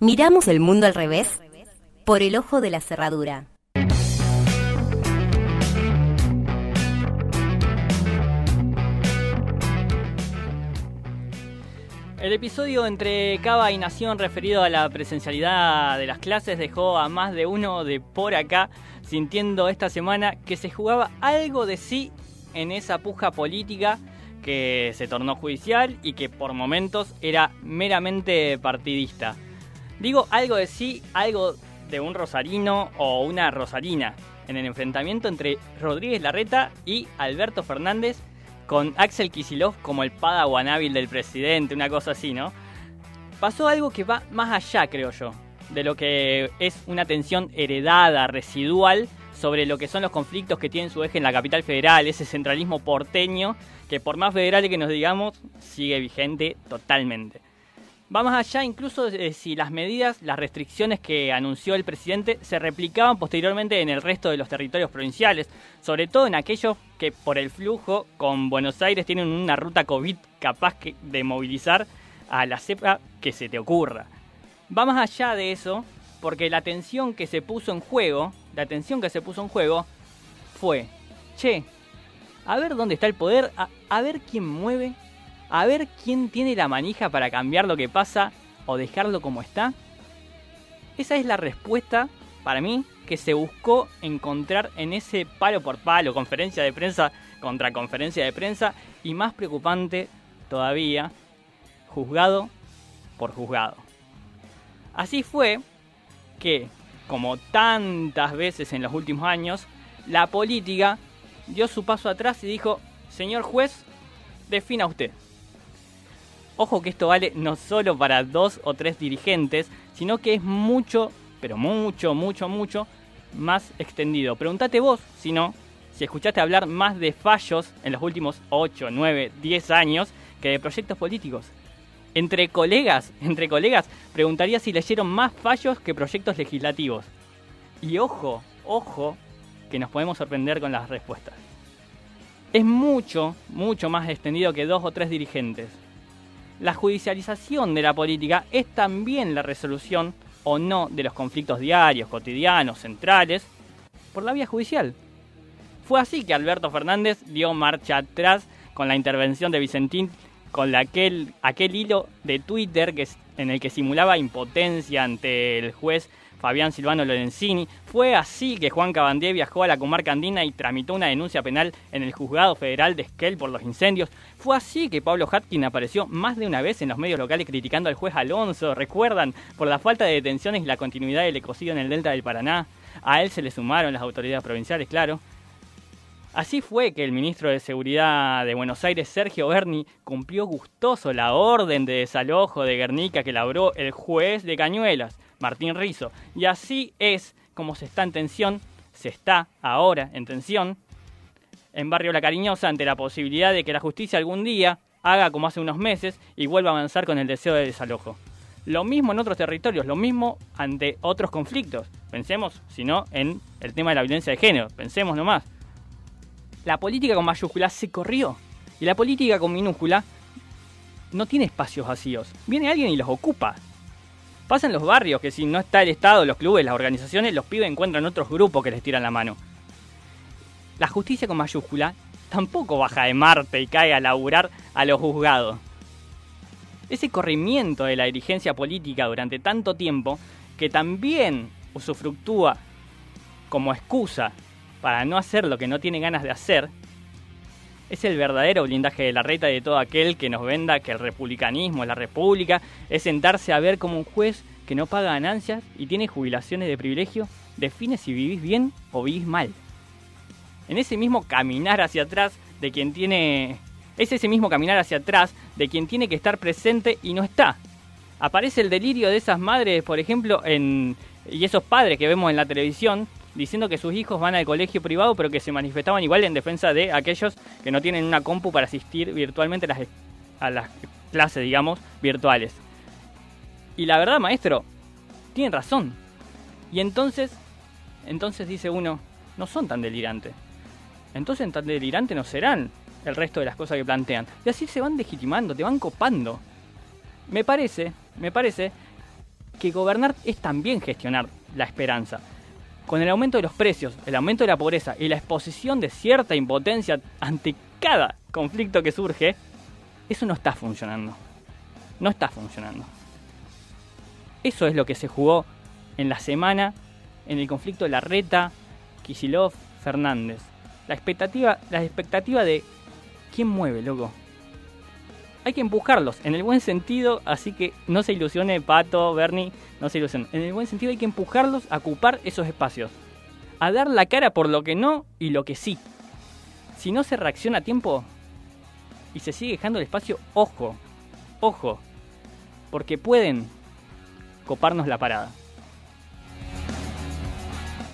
miramos el mundo al revés por el ojo de la cerradura. El episodio entre Cava y Nación referido a la presencialidad de las clases dejó a más de uno de por acá sintiendo esta semana que se jugaba algo de sí en esa puja política que se tornó judicial y que por momentos era meramente partidista. Digo algo de sí, algo de un rosarino o una rosarina en el enfrentamiento entre Rodríguez Larreta y Alberto Fernández con Axel Kisilov como el padawan hábil del presidente, una cosa así, ¿no? Pasó algo que va más allá, creo yo, de lo que es una tensión heredada, residual, sobre lo que son los conflictos que tienen su eje en la capital federal, ese centralismo porteño, que por más federal que nos digamos, sigue vigente totalmente. Va más allá incluso de si las medidas, las restricciones que anunció el presidente se replicaban posteriormente en el resto de los territorios provinciales, sobre todo en aquellos que por el flujo con Buenos Aires tienen una ruta COVID capaz de movilizar a la cepa que se te ocurra. Va más allá de eso porque la tensión que se puso en juego, la tensión que se puso en juego fue, che, a ver dónde está el poder, a ver quién mueve a ver quién tiene la manija para cambiar lo que pasa o dejarlo como está? Esa es la respuesta, para mí, que se buscó encontrar en ese palo por palo, conferencia de prensa contra conferencia de prensa, y más preocupante todavía, juzgado por juzgado. Así fue que, como tantas veces en los últimos años, la política dio su paso atrás y dijo, señor juez, defina usted. Ojo que esto vale no solo para dos o tres dirigentes, sino que es mucho, pero mucho, mucho, mucho más extendido. Pregúntate vos, si no, si escuchaste hablar más de fallos en los últimos 8, 9, 10 años que de proyectos políticos. Entre colegas, entre colegas, preguntaría si leyeron más fallos que proyectos legislativos. Y ojo, ojo, que nos podemos sorprender con las respuestas. Es mucho, mucho más extendido que dos o tres dirigentes la judicialización de la política es también la resolución o no de los conflictos diarios, cotidianos, centrales, por la vía judicial. Fue así que Alberto Fernández dio marcha atrás con la intervención de Vicentín con aquel, aquel hilo de Twitter que, en el que simulaba impotencia ante el juez Fabián Silvano Lorenzini. Fue así que Juan Cabandier viajó a la comarca andina y tramitó una denuncia penal en el juzgado federal de Esquel por los incendios. Fue así que Pablo Hatkin apareció más de una vez en los medios locales criticando al juez Alonso, recuerdan, por la falta de detenciones y la continuidad del ecocidio en el delta del Paraná. A él se le sumaron las autoridades provinciales, claro. Así fue que el ministro de Seguridad de Buenos Aires, Sergio Berni, cumplió gustoso la orden de desalojo de Guernica que labró el juez de Cañuelas. Martín Rizo. Y así es como se está en tensión, se está ahora en tensión en Barrio La Cariñosa ante la posibilidad de que la justicia algún día haga como hace unos meses y vuelva a avanzar con el deseo de desalojo. Lo mismo en otros territorios, lo mismo ante otros conflictos. Pensemos, si no, en el tema de la violencia de género. Pensemos nomás. La política con mayúscula se corrió. Y la política con minúscula no tiene espacios vacíos. Viene alguien y los ocupa. Pasa en los barrios que si no está el Estado, los clubes, las organizaciones, los pibes encuentran otros grupos que les tiran la mano. La justicia con mayúscula tampoco baja de Marte y cae a laburar a los juzgados. Ese corrimiento de la dirigencia política durante tanto tiempo, que también usufructúa como excusa para no hacer lo que no tiene ganas de hacer, es el verdadero blindaje de la reta de todo aquel que nos venda que el republicanismo, la república, es sentarse a ver como un juez que no paga ganancias y tiene jubilaciones de privilegio, define si vivís bien o vivís mal. En ese mismo caminar hacia atrás de quien tiene... Es ese mismo caminar hacia atrás de quien tiene que estar presente y no está. Aparece el delirio de esas madres, por ejemplo, en, y esos padres que vemos en la televisión, diciendo que sus hijos van al colegio privado, pero que se manifestaban igual en defensa de aquellos que no tienen una compu para asistir virtualmente a las, clases, digamos, virtuales. Y la verdad, maestro, tienen razón. Y entonces, entonces dice uno, no son tan delirantes. Entonces tan delirantes no serán el resto de las cosas que plantean. Y así se van legitimando, te van copando. Me parece, me parece que gobernar es también gestionar la esperanza. Con el aumento de los precios, el aumento de la pobreza y la exposición de cierta impotencia ante cada conflicto que surge, eso no está funcionando. No está funcionando. Eso es lo que se jugó en la semana en el conflicto de Larreta, Kisilov, Fernández. La expectativa, la expectativa de quién mueve, loco. Hay que empujarlos en el buen sentido, así que no se ilusione Pato, Bernie, no se ilusionen. En el buen sentido hay que empujarlos a ocupar esos espacios. A dar la cara por lo que no y lo que sí. Si no se reacciona a tiempo y se sigue dejando el espacio, ojo, ojo, porque pueden coparnos la parada.